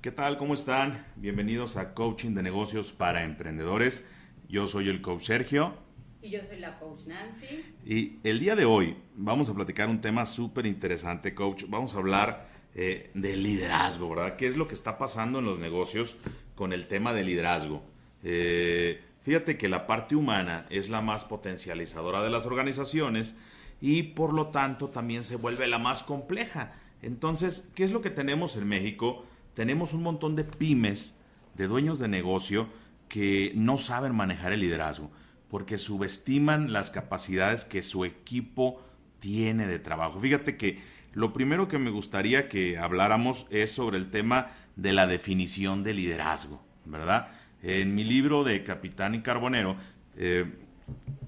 ¿Qué tal? ¿Cómo están? Bienvenidos a Coaching de Negocios para Emprendedores. Yo soy el coach Sergio. Y yo soy la coach Nancy. Y el día de hoy vamos a platicar un tema súper interesante, coach. Vamos a hablar eh, de liderazgo, ¿verdad? ¿Qué es lo que está pasando en los negocios con el tema de liderazgo? Eh, fíjate que la parte humana es la más potencializadora de las organizaciones y por lo tanto también se vuelve la más compleja. Entonces, ¿qué es lo que tenemos en México? Tenemos un montón de pymes, de dueños de negocio, que no saben manejar el liderazgo porque subestiman las capacidades que su equipo tiene de trabajo. Fíjate que lo primero que me gustaría que habláramos es sobre el tema de la definición de liderazgo, ¿verdad? En mi libro de Capitán y Carbonero, eh,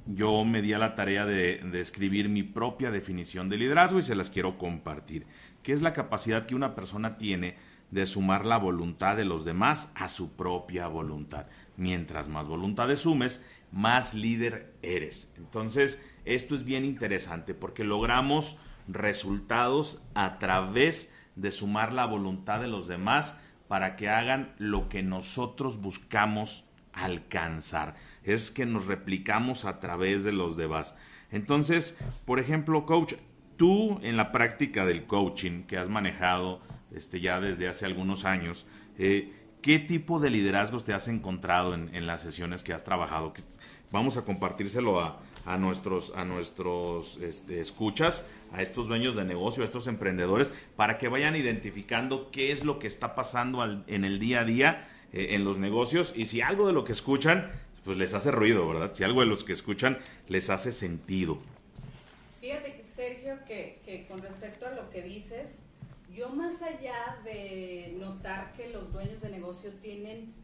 yo me di a la tarea de, escribir mi propia definición de liderazgo y se las quiero compartir, que es la capacidad que una persona tiene de sumar la voluntad de los demás a su propia voluntad. Mientras más voluntades sumes, más líder eres. Entonces, esto es bien interesante porque logramos resultados a través de sumar la voluntad de los demás para que hagan lo que nosotros buscamos alcanzar. Es que nos replicamos a través de los demás. Entonces, por ejemplo, coach, tú en la práctica del coaching que has manejado este, ya desde hace algunos años, eh, ¿qué tipo de liderazgos te has encontrado en, las sesiones que has trabajado? Vamos a compartírselo a, a nuestros, a nuestros este, escuchas, a estos dueños de negocio, a estos emprendedores, para que vayan identificando qué es lo que está pasando en el día a día eh, en los negocios y si algo de lo que escuchan, pues les hace ruido, ¿verdad? Si algo de los que escuchan les hace sentido. Fíjate, Sergio, que, que con respecto a lo que dices, yo más allá de notar que los dueños de negocio tienen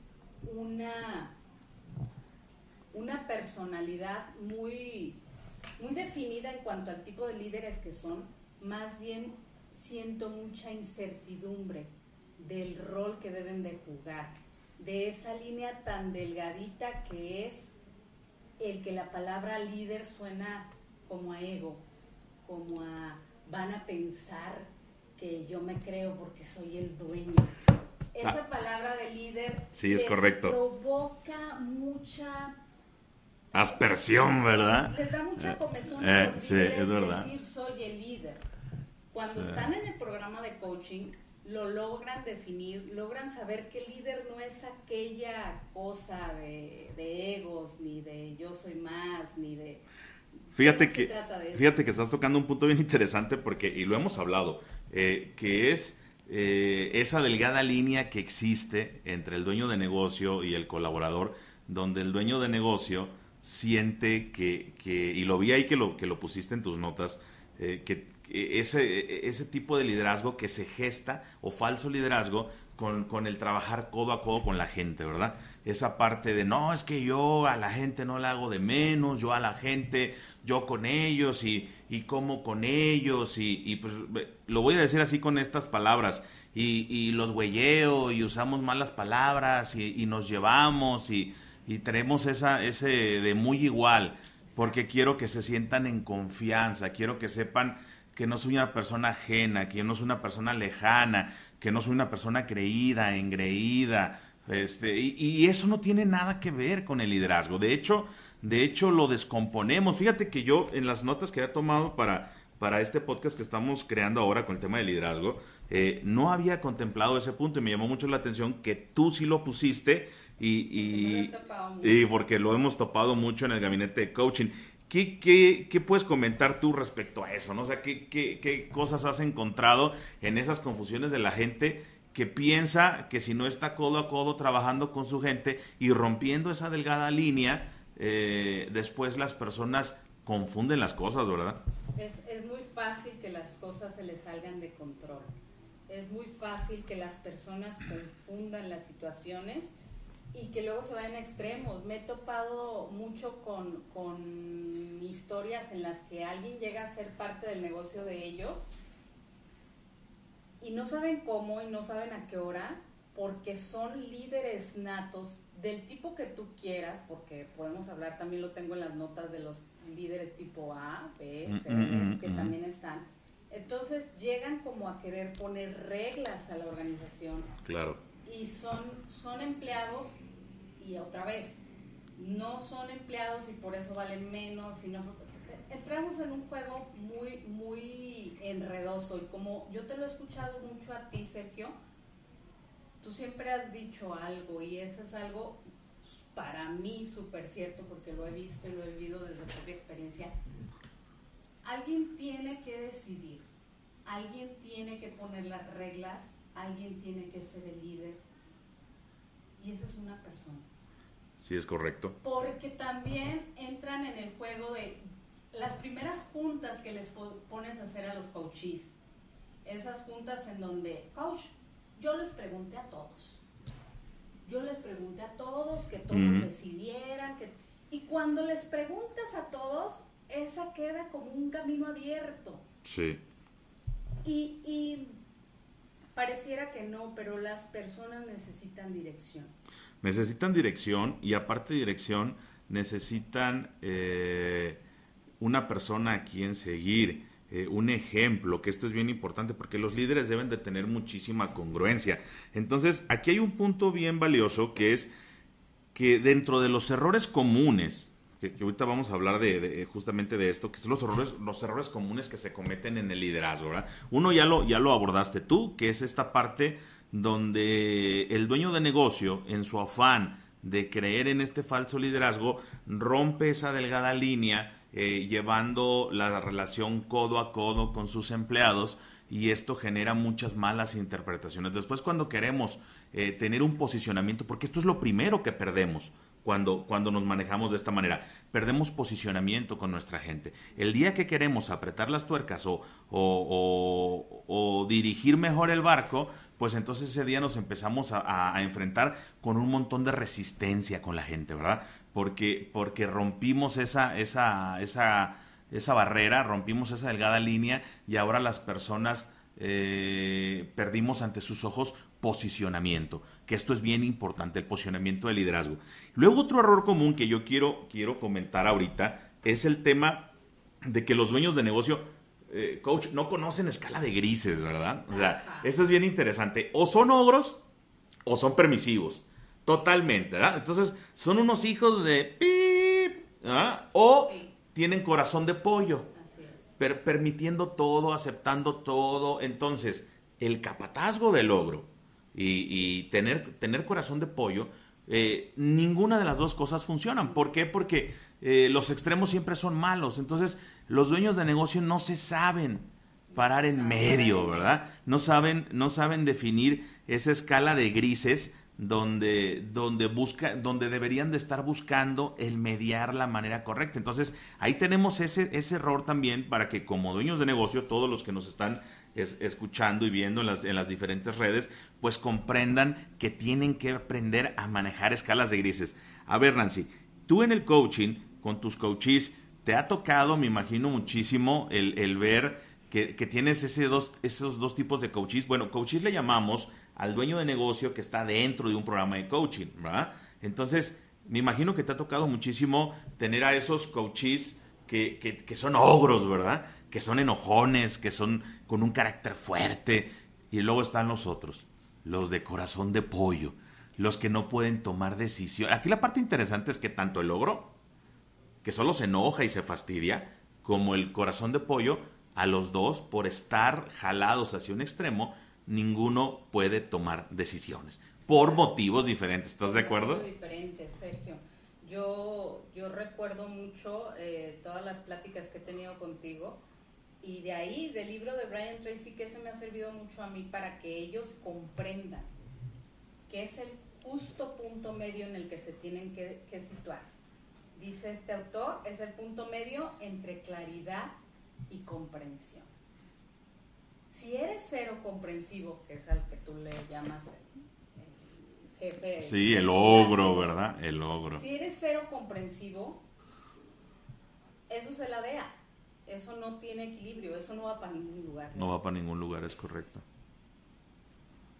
una una personalidad muy, muy definida en cuanto al tipo de líderes que son, más bien siento mucha incertidumbre del rol que deben de jugar, de esa línea tan delgadita que es el que la palabra líder suena como a ego, como a van a pensar que yo me creo porque soy el dueño. Esa ah. palabra de líder sí, es correcto. provoca mucha aspersión, ¿verdad? Les da mucha eh, comezón eh, sí, es verdad. decir soy el líder. Cuando están en el programa de coaching, lo logran definir, logran saber que el líder no es aquella cosa de, egos, ni de yo soy más, ni de... Fíjate que, fíjate que estás tocando un punto bien interesante porque, y lo hemos hablado, eh, que es esa delgada línea que existe entre el dueño de negocio y el colaborador, donde el dueño de negocio siente que, que, y lo vi ahí que lo, que lo pusiste en tus notas, eh, que, ese, ese tipo de liderazgo que se gesta o falso liderazgo con, con, el trabajar codo a codo con la gente, ¿verdad? Esa parte de, no, es que yo a la gente no la hago de menos, yo a la gente, yo con ellos y, y como con ellos y, pues lo voy a decir así con estas palabras y, y los huelleo y usamos malas palabras y, nos llevamos y tenemos esa, ese de muy igual, porque quiero que se sientan en confianza, quiero que sepan que no soy una persona ajena, que no soy una persona lejana, que no soy una persona creída, engreída, este, y, eso no tiene nada que ver con el liderazgo. De hecho, de hecho lo descomponemos. Fíjate que yo en las notas que he tomado para, para este podcast que estamos creando ahora con el tema del liderazgo, eh, no había contemplado ese punto y me llamó mucho la atención que tú sí lo pusiste y, y, porque lo hemos topado mucho en el gabinete de coaching. ¿Qué, qué, qué puedes comentar tú respecto a eso? ¿no? O sea, ¿qué, ¿qué, qué, cosas has encontrado en esas confusiones de la gente que piensa que si no está codo a codo trabajando con su gente y rompiendo esa delgada línea, eh, después las personas confunden las cosas, ¿verdad? Es, es muy fácil que las cosas se les salgan de control. Es muy fácil que las personas confundan las situaciones y que luego se vayan a extremos. Me he topado mucho con, con historias en las que alguien llega a ser parte del negocio de ellos y no saben cómo y no saben a qué hora porque son líderes natos del tipo que tú quieras, porque podemos hablar, también lo tengo en las notas de los líderes tipo A, B, C, mm, mm, mm, que también están. Entonces llegan como a querer poner reglas a la organización. Claro y son, son empleados y otra vez, no son empleados y por eso valen menos, sino entramos en un juego muy, muy enredoso y como yo te lo he escuchado mucho a ti, Sergio, tú siempre has dicho algo y eso es algo para mí súper cierto porque lo he visto y lo he vivido desde propia experiencia. Alguien tiene que decidir, alguien tiene que poner las reglas, alguien tiene que ser el líder y esa es una persona. Sí, es correcto. Porque también entran en el juego de las primeras juntas que les pones a hacer a los coaches, esas juntas en donde, coach, yo les pregunté a todos. Yo les pregunté a todos que todos decidieran. Que, y cuando les preguntas a todos, esa queda como un camino abierto. Sí. Y, y pareciera que no, pero las personas necesitan dirección. Necesitan dirección y aparte de dirección, necesitan eh, una persona a quien seguir, eh, un ejemplo, que esto es bien importante porque los líderes deben de tener muchísima congruencia. Entonces, aquí hay un punto bien valioso que es que dentro de los errores comunes, que, ahorita vamos a hablar de, justamente de esto, que son los errores, los errores comunes que se cometen en el liderazgo. Uno ya lo, ya lo abordaste tú, que es esta parte donde el dueño de negocio, en su afán de creer en este falso liderazgo, rompe esa delgada línea eh, llevando la relación codo a codo con sus empleados y esto genera muchas malas interpretaciones. Después cuando queremos eh, tener un posicionamiento, porque esto es lo primero que perdemos cuando, cuando nos manejamos de esta manera, perdemos posicionamiento con nuestra gente. El día que queremos apretar las tuercas o, o, o, dirigir mejor el barco, pues entonces ese día nos empezamos a, a, enfrentar con un montón de resistencia con la gente, ¿verdad? porque, porque rompimos esa, esa, esa, esa barrera, rompimos esa delgada línea y ahora las personas eh, perdimos ante sus ojos posicionamiento, que esto es bien importante, el posicionamiento del liderazgo. Luego otro error común que yo quiero, quiero comentar ahorita es el tema de que los dueños de negocio, eh, coach, no conocen escala de grises, ¿verdad? O sea, esto es bien interesante. O son ogros o son permisivos. Totalmente, ¿verdad? Entonces, son unos hijos de pip, O tienen corazón de pollo, permitiendo todo, aceptando todo. Entonces, el capatazgo del logro y, tener, tener corazón de pollo, eh, ninguna de las dos cosas funcionan. ¿Por qué? Porque eh, los extremos siempre son malos. Entonces, los dueños de negocio no se saben parar en medio, ¿verdad? No saben, no saben definir esa escala de grises donde, donde, busca, donde deberían de estar buscando el mediar la manera correcta. Entonces, ahí tenemos ese, ese error también para que como dueños de negocio, todos los que nos están escuchando y viendo en las, en las diferentes redes, pues comprendan que tienen que aprender a manejar escalas de grises. A ver, Nancy, tú en el coaching, con tus coaches, te ha tocado, me imagino, muchísimo el, ver que, tienes ese esos dos tipos de coaches. Bueno, coaches le llamamos al dueño de negocio que está dentro de un programa de coaching, ¿verdad? Entonces, me imagino que te ha tocado muchísimo tener a esos coaches que, que, son ogros, ¿verdad? Que son enojones, que son con un carácter fuerte. Y luego están los otros, los de corazón de pollo, los que no pueden tomar decisión. Aquí la parte interesante es que tanto el ogro, que solo se enoja y se fastidia, como el corazón de pollo, a los dos, por estar jalados hacia un extremo, ninguno puede tomar decisiones por motivos diferentes. ¿Estás de acuerdo? Motivos diferentes, Sergio. Yo, yo recuerdo mucho eh, todas las pláticas que he tenido contigo y de ahí, del libro de Brian Tracy, que se me ha servido mucho a mí para que ellos comprendan que es el justo punto medio en el que se tienen que, que situar. Dice este autor, es el punto medio entre claridad y comprensión si eres cero comprensivo, que es al que tú le llamas el, jefe. Sí, el ogro, ¿verdad? El ogro. Si eres cero comprensivo, eso se la vea. Eso no tiene equilibrio, eso no va para ningún lugar. No va para ningún lugar, es correcto.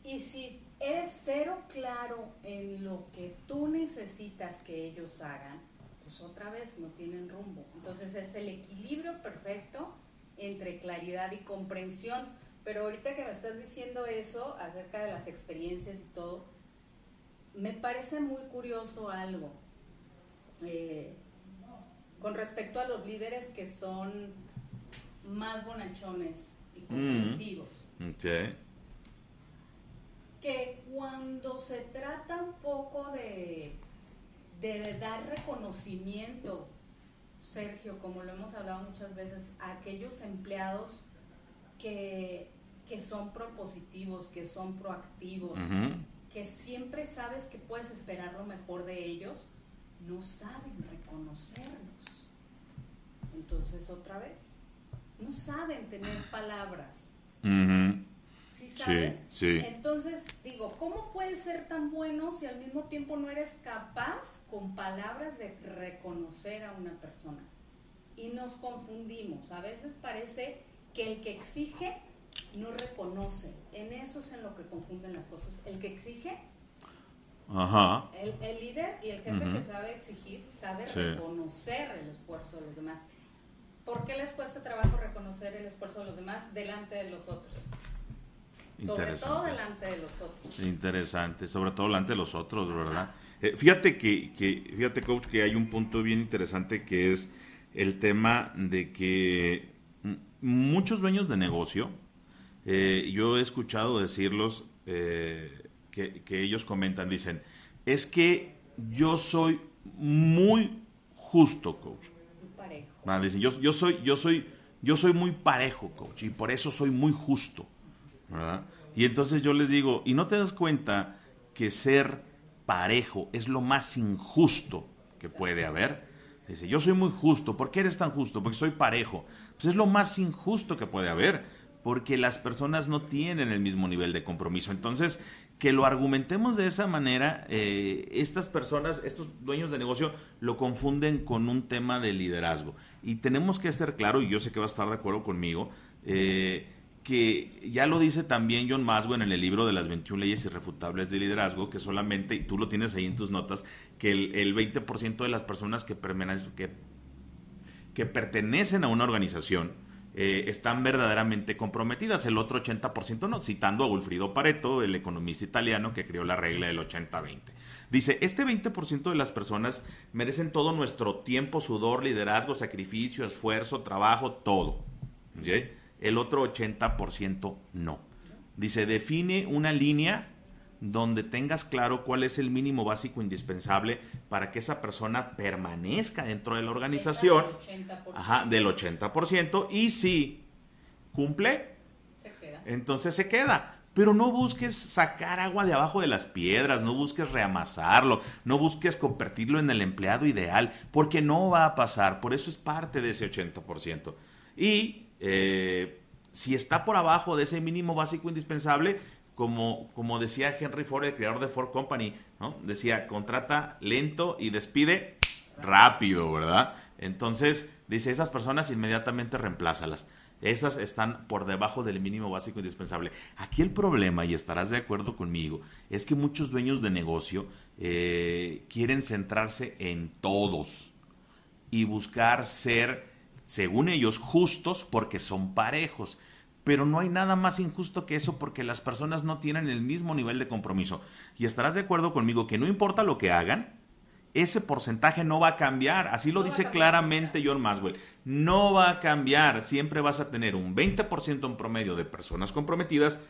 Y si eres cero claro en lo que tú necesitas que ellos hagan, pues otra vez no tienen rumbo. Entonces es el equilibrio perfecto entre claridad y comprensión pero ahorita que me estás diciendo eso acerca de las experiencias y todo, me parece muy curioso algo eh, con respecto a los líderes que son más bonachones y mm. comprensivos. Que cuando se trata un poco de, de dar reconocimiento, Sergio, como lo hemos hablado muchas veces, a aquellos empleados que, que son propositivos, que son proactivos, que siempre sabes que puedes esperar lo mejor de ellos, no saben reconocerlos. Entonces, otra vez, no saben tener palabras. ¿Sí sabes? Sí, Entonces, digo, ¿cómo puedes ser tan bueno si al mismo tiempo no eres capaz con palabras de reconocer a una persona? Y nos confundimos. A veces parece que el que exige no reconoce. En eso es en lo que confunden las cosas. El que exige, Ajá. El, líder y el jefe que sabe exigir, sabe reconocer el esfuerzo de los demás. ¿Por qué les cuesta trabajo reconocer el esfuerzo de los demás delante de los otros? Sobre todo delante de los otros. Interesante, sobre todo delante de los otros, ¿verdad? Eh, fíjate que, que, fíjate coach, que hay un punto bien interesante que es el tema de que muchos dueños de negocio, eh, yo he escuchado decirlos, eh, que, ellos comentan, dicen, es que yo soy muy justo, coach. Ah, dicen, yo, yo, soy, yo, soy, yo soy muy parejo, coach, y por eso soy muy justo. Y entonces yo les digo, ¿y no te das cuenta que ser parejo es lo más injusto que puede haber? Dice, yo soy muy justo. ¿Por qué eres tan justo? Porque soy parejo. Pues es lo más injusto que puede haber porque las personas no tienen el mismo nivel de compromiso. Entonces, que lo argumentemos de esa manera, eh, estas personas, estos dueños de negocio, lo confunden con un tema de liderazgo. Y tenemos que ser claro, y yo sé que va a estar de acuerdo conmigo, eh, que ya lo dice también John Maswell en el libro de las 21 leyes irrefutables de liderazgo, que solamente, y tú lo tienes ahí en tus notas, que el, 20% de las personas que, que, que pertenecen a una organización, eh, están verdaderamente comprometidas, el otro 80% no, citando a Wilfrido Pareto, el economista italiano que creó la regla del 80-20. Dice, este 20% de las personas merecen todo nuestro tiempo, sudor, liderazgo, sacrificio, esfuerzo, trabajo, todo. El otro 80% no. Dice, define una línea donde tengas claro cuál es el mínimo básico indispensable para que esa persona permanezca dentro de la organización. Del 80%. Ajá, del 80%. Y si cumple, entonces se queda. Pero no busques sacar agua de abajo de las piedras, no busques reamasarlo, no busques convertirlo en el empleado ideal, porque no va a pasar. Por eso es parte de ese 80%. Y eh, si está por abajo de ese mínimo básico indispensable, como, como decía Henry Ford, el creador de Ford Company, ¿no? Decía, contrata lento y despide rápido, ¿verdad? Entonces, dice, esas personas inmediatamente reemplázalas. Esas están por debajo del mínimo básico indispensable. Aquí el problema, y estarás de acuerdo conmigo, es que muchos dueños de negocio eh, quieren centrarse en todos y buscar ser, según ellos, justos porque son parejos pero no hay nada más injusto que eso porque las personas no tienen el mismo nivel de compromiso. Y estarás de acuerdo conmigo que no importa lo que hagan, ese porcentaje no va a cambiar. Así lo dice claramente John Maswell. No va a cambiar. Siempre vas a tener un 20% en promedio de personas comprometidas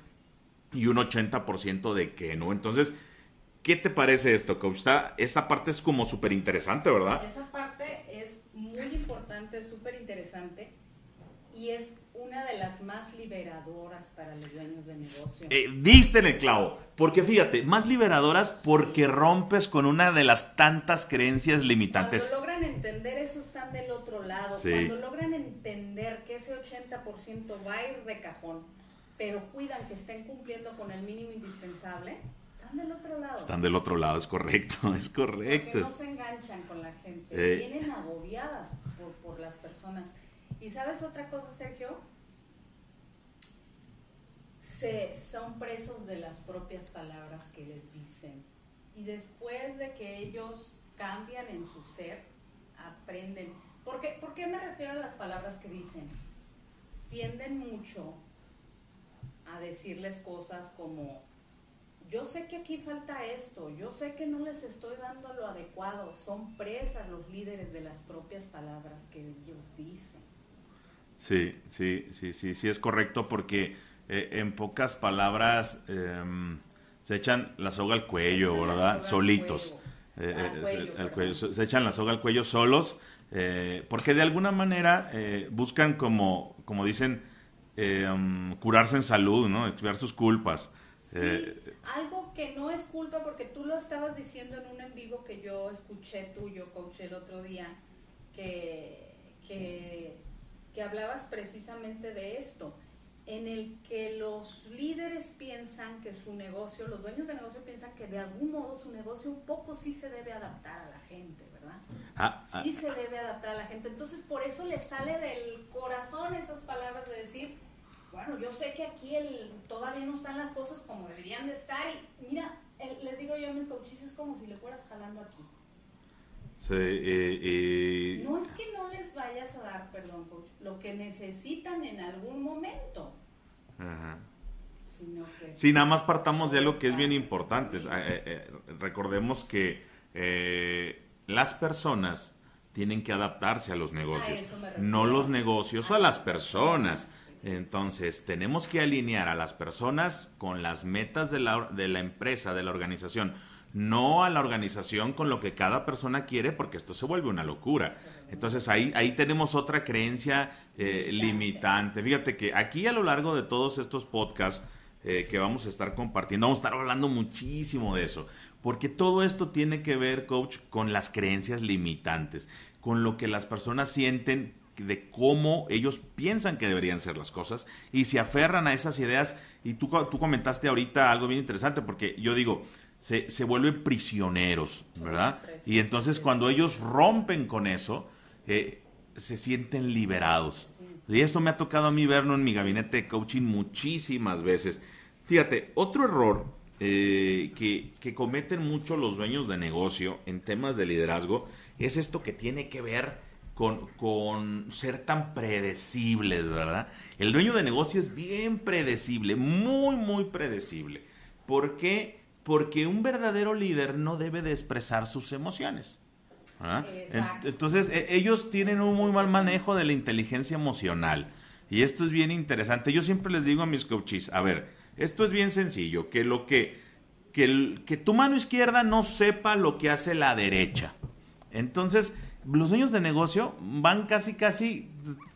y un 80% de que no. Entonces, ¿qué te parece esto, coach? esta parte es como súper interesante, ¿verdad? Esa parte es muy importante, súper interesante. Y es una de las más liberadoras para los dueños de negocio. Eh, diste en el clavo, porque fíjate, más liberadoras porque rompes con una de las tantas creencias limitantes. Cuando logran entender eso están del otro lado, cuando logran entender que ese 80% va a ir de cajón, pero cuidan que estén cumpliendo con el mínimo indispensable, están del otro lado. Están del otro lado, es correcto, es correcto. Porque no se enganchan con la gente, eh. vienen agobiadas por, por las personas. Y sabes otra cosa, Sergio, se, son presos de las propias palabras que les dicen. Y después de que ellos cambian en su ser, aprenden. ¿Por qué, ¿Por qué me refiero a las palabras que dicen? Tienden mucho a decirles cosas como yo sé que aquí falta esto, yo sé que no les estoy dando lo adecuado, son presas los líderes de las propias palabras que ellos dicen. Sí, sí, sí, sí, sí es correcto porque eh, en pocas palabras em, se echan la soga al cuello, ¿verdad? Solitos. Eh, eh, se, echan la soga al cuello solos porque de alguna manera buscan como, como dicen, em, curarse en salud, ¿no? Expiar sus culpas. algo que no es culpa porque tú lo estabas diciendo en un en vivo que yo escuché tuyo, coach, el otro día, que, que, que hablabas precisamente de esto en el que los líderes piensan que su negocio, los dueños de negocio piensan que de algún modo su negocio un poco sí se debe adaptar a la gente, ¿verdad? Ah, ah. sí se debe adaptar a la gente. Entonces por eso les sale del corazón esas palabras de decir, bueno, yo sé que aquí el, todavía no están las cosas como deberían de estar y mira, les digo yo a mis coaches, es como si le fueras jalando aquí. Sí, eh, No es que no les vayas a dar, perdón, coach, lo que necesitan en algún momento. Ajá. Sí, nada más partamos de algo que es bien importante. Eh, eh, recordemos que las personas tienen que adaptarse a los negocios, no los negocios a las personas. Entonces, tenemos que alinear a las personas con las metas de la, de la empresa, de la organización no a la organización con lo que cada persona quiere, porque esto se vuelve una locura. Entonces ahí, ahí tenemos otra creencia eh, limitante. Fíjate que aquí a lo largo de todos estos podcasts eh, que vamos a estar compartiendo, vamos a estar hablando muchísimo de eso, porque todo esto tiene que ver, coach, con las creencias limitantes, con lo que las personas sienten de cómo ellos piensan que deberían ser las cosas y se aferran a esas ideas. Y tú, tú comentaste ahorita algo bien interesante, porque yo digo, se, se vuelven prisioneros, ¿verdad? Y entonces cuando ellos rompen con eso, eh, se sienten liberados. Y esto me ha tocado a mí verlo en mi gabinete de coaching muchísimas veces. Fíjate, otro error eh, que, que, cometen mucho los dueños de negocio en temas de liderazgo es esto que tiene que ver con, con, ser tan predecibles, ¿verdad? El dueño de negocio es bien predecible, muy, muy predecible. ¿Por qué? Porque un verdadero líder no debe de expresar sus emociones. Entonces, e, ellos tienen un muy mal manejo de la inteligencia emocional. Y esto es bien interesante. Yo siempre les digo a mis coaches, a ver, esto es bien sencillo, que lo que, que, que tu mano izquierda no sepa lo que hace la derecha. Entonces, los dueños de negocio van casi, casi,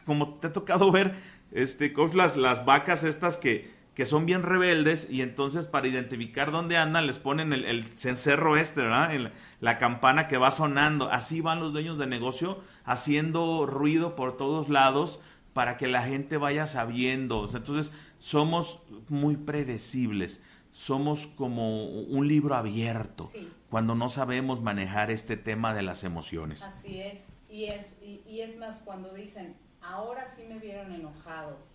como te ha tocado ver, este, coach, las, las vacas estas que, que son bien rebeldes y entonces para identificar dónde andan les ponen el, cencerro este, ¿verdad? la campana que va sonando. Así van los dueños de negocio haciendo ruido por todos lados para que la gente vaya sabiendo. Entonces somos muy predecibles, somos como un libro abierto cuando no sabemos manejar este tema de las emociones. Así es, y es, y es más cuando dicen, ahora sí me vieron enojado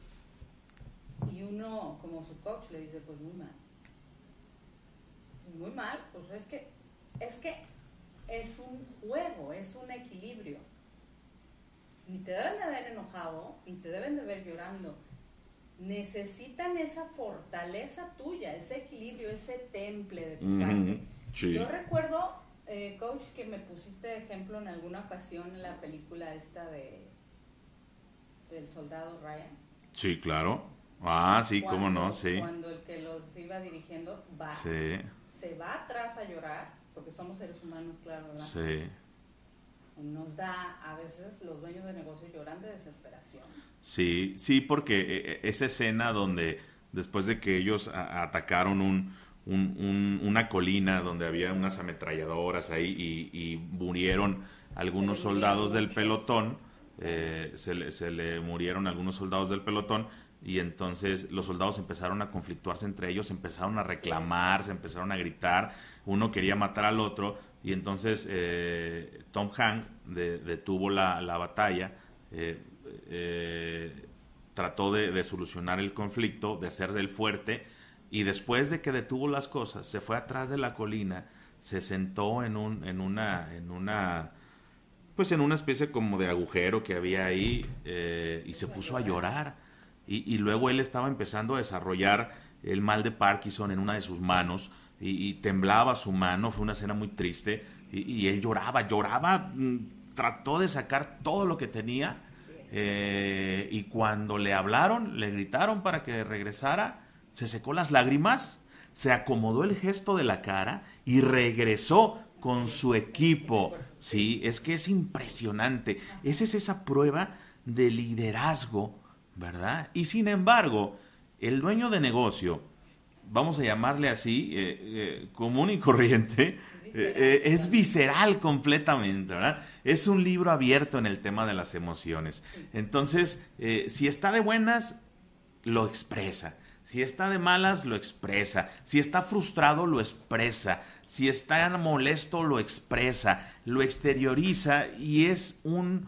y uno, como su coach, le dice, pues muy mal. Muy mal, pues es que, es que es un juego, es un equilibrio. Ni te deben de haber enojado, ni te deben de ver llorando. Necesitan esa fortaleza tuya, ese equilibrio, ese temple de tu parte. Yo recuerdo, eh, coach, que me pusiste de ejemplo en alguna ocasión en la película esta de del soldado Ryan. Sí, claro. Ah, sí, cómo no, sí. Cuando el que los iba dirigiendo va, se va atrás a llorar, porque somos seres humanos, claro, ¿verdad? Sí. Nos da, a veces los dueños de negocio lloran de desesperación. Sí, sí, porque e, e, esa escena donde después de que ellos atacaron un, un, una colina donde había unas ametralladoras ahí y, murieron algunos soldados del pelotón, eh, se, le, se le murieron algunos soldados del pelotón, y entonces los soldados empezaron a conflictuarse entre ellos, empezaron a reclamar, se empezaron a gritar, uno quería matar al otro. Y entonces eh, Tom Hanks detuvo la, batalla, eh, eh, trató de, solucionar el conflicto, de hacer el fuerte. Y después de que detuvo las cosas, se fue atrás de la colina, se sentó en, un, en una... En una pues en una especie como de agujero que había ahí y se puso a llorar y, luego él estaba empezando a desarrollar el mal de Parkinson en una de sus manos y, temblaba su mano, fue una escena muy triste y, él lloraba, lloraba, mm, trató de sacar todo lo que tenía eh, y cuando le hablaron, le gritaron para que regresara, se secó las lágrimas, se acomodó el gesto de la cara y regresó con su equipo. Sí, es que es impresionante. Esa es esa prueba de liderazgo, ¿verdad? Y sin embargo, el dueño de negocio, vamos a llamarle así, eh, eh, común y corriente, eh, es visceral completamente, ¿verdad? Es un libro abierto en el tema de las emociones. Entonces, si está de buenas, lo expresa. Si está de malas, lo expresa. Si está frustrado, lo expresa. Si está molesto, lo expresa. Lo exterioriza y es un,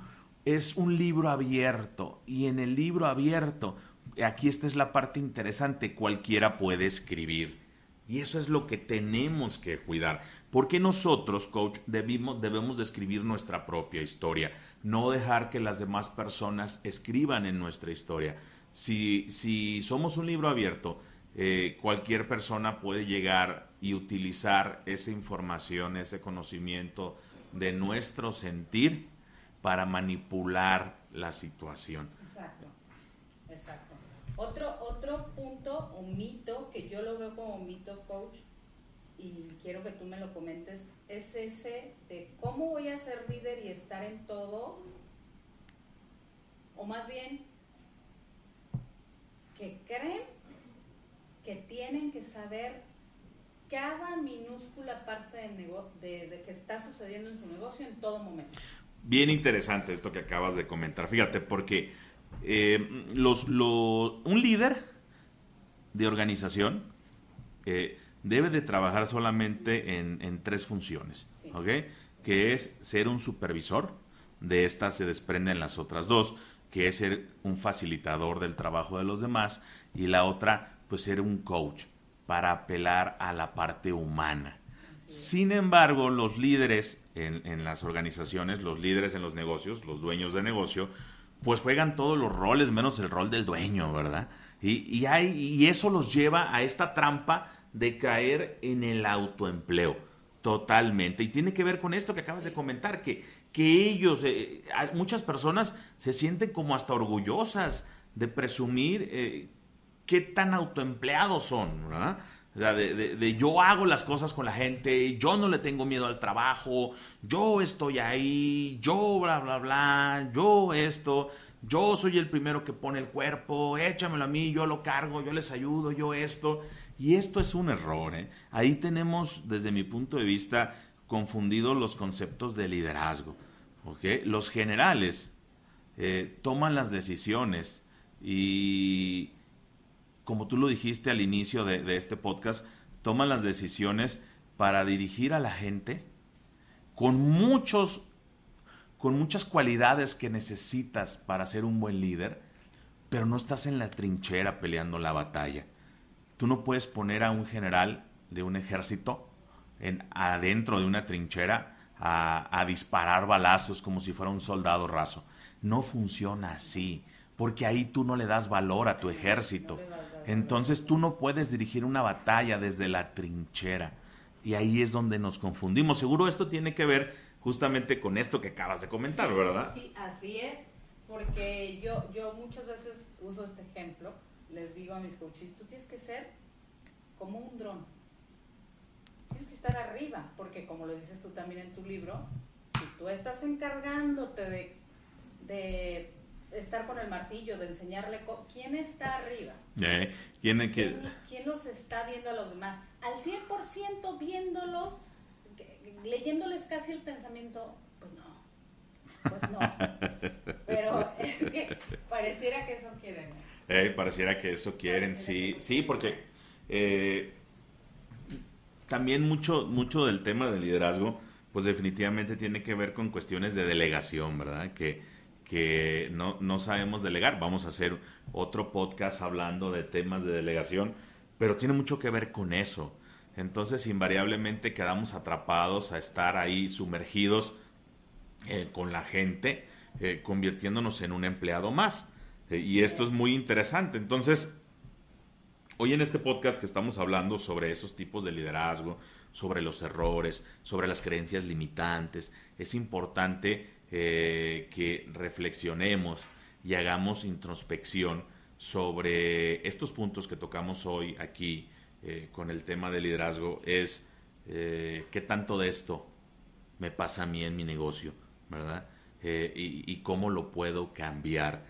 es un libro abierto. Y en el libro abierto, aquí esta es la parte interesante, cualquiera puede escribir. Y eso es lo que tenemos que cuidar. Porque nosotros, coach, debimos, debemos de escribir nuestra propia historia. No dejar que las demás personas escriban en nuestra historia si, somos un libro abierto, eh, cualquier persona puede llegar y utilizar esa información, ese conocimiento de nuestro sentir para manipular la situación. Exacto, exacto. Otro, otro punto o mito que yo lo veo como mito, coach, y quiero que tú me lo comentes, es ese de cómo voy a ser líder y estar en todo, o más bien, que creen que tienen que saber cada minúscula parte de, de, que está sucediendo en su negocio en todo momento. Bien interesante esto que acabas de comentar. Fíjate, porque eh, los, un líder de organización eh, debe de trabajar solamente en, tres funciones, Que es ser un supervisor, de esta se desprenden las otras dos, que es ser un facilitador del trabajo de los demás, y la otra, pues ser un coach para apelar a la parte humana. Sin embargo, los líderes en, las organizaciones, los líderes en los negocios, los dueños de negocio, pues juegan todos los roles menos el rol del dueño, ¿verdad? Y, y, hay, y eso los lleva a esta trampa de caer en el autoempleo totalmente. Y tiene que ver con esto que acabas de comentar, que que ellos, eh, muchas personas se sienten como hasta orgullosas de presumir eh, qué tan autoempleados son, ¿verdad? De, yo hago las cosas con la gente, yo no le tengo miedo al trabajo, yo estoy ahí, yo bla, bla, bla, yo esto, yo soy el primero que pone el cuerpo, échamelo a mí, yo lo cargo, yo les ayudo, yo esto. Y esto es un error. ¿eh? Ahí tenemos, desde mi punto de vista, confundidos los conceptos de liderazgo. Los generales eh, toman las decisiones y, como tú lo dijiste al inicio de, este podcast, toman las decisiones para dirigir a la gente con muchos con muchas cualidades que necesitas para ser un buen líder, pero no estás en la trinchera peleando la batalla. Tú no puedes poner a un general de un ejército en, adentro de una trinchera a, disparar balazos como si fuera un soldado raso. No funciona así, porque ahí tú no le das valor a tu ejército. Entonces tú no puedes dirigir una batalla desde la trinchera. Y ahí es donde nos confundimos. Seguro esto tiene que ver justamente con esto que acabas de comentar, ¿verdad? Sí, así es. Porque yo, yo muchas veces uso este ejemplo. Les digo a mis coaches, tú tienes que ser como un dron tienes que estar arriba, porque como lo dices tú también en tu libro, si tú estás encargándote de, de estar con el martillo, de enseñarle, ¿quién está arriba? Eh, ¿quién, ¿Quién, ¿Quién, los está viendo a los demás? Al 100% viéndolos, leyéndoles casi el pensamiento, pues no. Pues no. Pero es que pareciera que eso quieren. Eh, pareciera que eso quieren, sí. Sí, porque eh, también mucho, mucho del tema del liderazgo, pues definitivamente tiene que ver con cuestiones de delegación, ¿verdad? Que, que no, no sabemos delegar. Vamos a hacer otro podcast hablando de temas de delegación, pero tiene mucho que ver con eso. Entonces, invariablemente quedamos atrapados a estar ahí sumergidos eh, con la gente, eh, convirtiéndonos en un empleado más. Eh, y esto es muy interesante. Entonces, Hoy en este podcast que estamos hablando sobre esos tipos de liderazgo, sobre los errores, sobre las creencias limitantes, es importante eh, que reflexionemos y hagamos introspección sobre estos puntos que tocamos hoy aquí eh, con el tema de liderazgo. Es eh, qué tanto de esto me pasa a mí en mi negocio, ¿verdad? y, cómo lo puedo cambiar.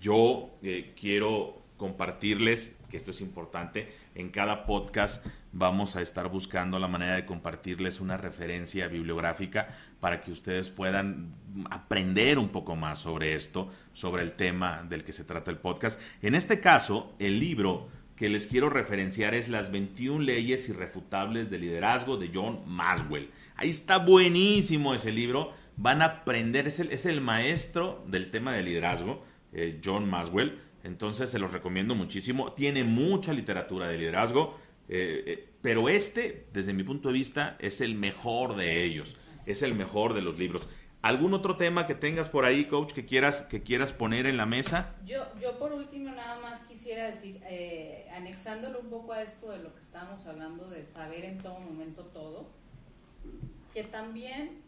yo quiero compartirles, que esto es importante, en cada podcast vamos a estar buscando la manera de compartirles una referencia bibliográfica para que ustedes puedan aprender un poco más sobre esto, sobre el tema del que se trata el podcast. En este caso, el libro que les quiero referenciar es Las 21 leyes irrefutables de liderazgo de John Maswell. Ahí está buenísimo ese libro. Van a aprender, es el, es el maestro del tema de liderazgo, eh, John Maswell entonces se los recomiendo muchísimo. Tiene mucha literatura de liderazgo, eh, eh, pero este, desde mi punto de vista, es el mejor de ellos. Es el mejor de los libros. ¿Algún otro tema que tengas por ahí, coach, que quieras, que quieras poner en la mesa? Yo, yo por último nada más quisiera decir, eh, anexándolo un poco a esto de lo que estábamos hablando de saber en todo momento todo, que también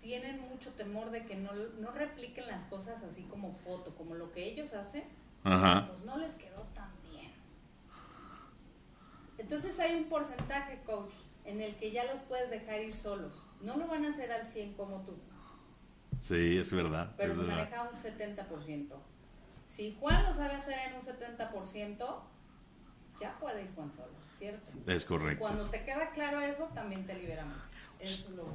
tienen mucho temor de que no, no repliquen las cosas así como foto, como lo que ellos hacen, pues no les quedó tan bien. Entonces hay un porcentaje, coach, en el que ya los puedes dejar ir solos. No lo van a hacer al 100 como tú. Sí, es verdad. Pero se maneja un 70%. Si Juan lo sabe hacer en un 70%, ya puede ir Juan solo, ¿cierto? Es correcto. Cuando te queda claro eso, también te libera mucho.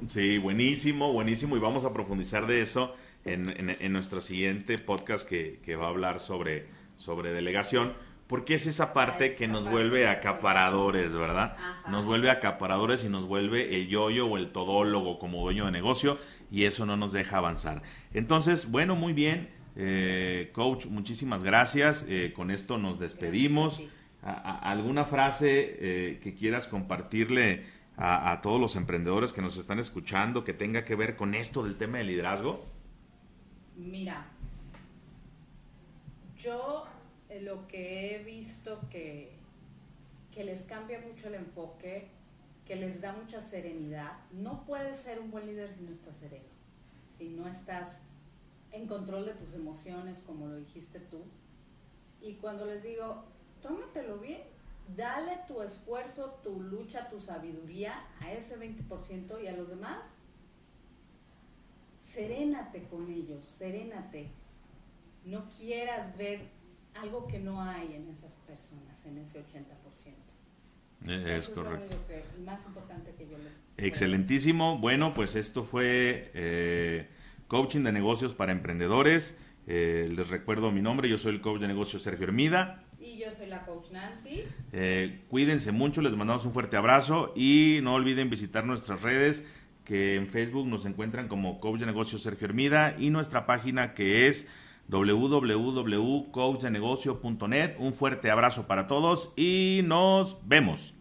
Sí, buenísimo, buenísimo. Y vamos a profundizar de eso en, nuestro siguiente podcast que, que va a hablar sobre sobre delegación, porque es esa parte que nos vuelve acaparadores, ¿verdad? Nos vuelve acaparadores y nos vuelve el yoyo o el todólogo como dueño de negocio y eso no nos deja avanzar. Entonces, bueno, muy bien, eh, coach, muchísimas gracias. Eh, con esto nos despedimos. ¿Alguna frase eh, que quieras compartirle a, a todos los emprendedores que nos están escuchando que tenga que ver con esto del tema de liderazgo? Mira, yo lo que he visto que, que les cambia mucho el enfoque, que les da mucha serenidad. No puedes ser un buen líder si no estás sereno, si no estás en control de tus emociones, como lo dijiste tú. Y cuando les digo, tómatelo bien, dale tu esfuerzo, tu lucha, tu sabiduría a ese 20% y a los demás, serénate con ellos, serénate no quieras ver algo que no hay en esas personas, en ese 80%. Eh, es correcto. Es lo más importante que yo les... Excelentísimo. Bueno, pues esto fue eh, Coaching de Negocios para Emprendedores. Eh, les recuerdo mi nombre, yo soy el coach de negocios Sergio Hermida. Y yo soy la coach Nancy. cuídense mucho, les mandamos un fuerte abrazo y no olviden visitar nuestras redes que en Facebook nos encuentran como Coach de Negocios Sergio Hermida y nuestra página que es www.coachdenegocio.net. Un fuerte abrazo para todos y nos vemos.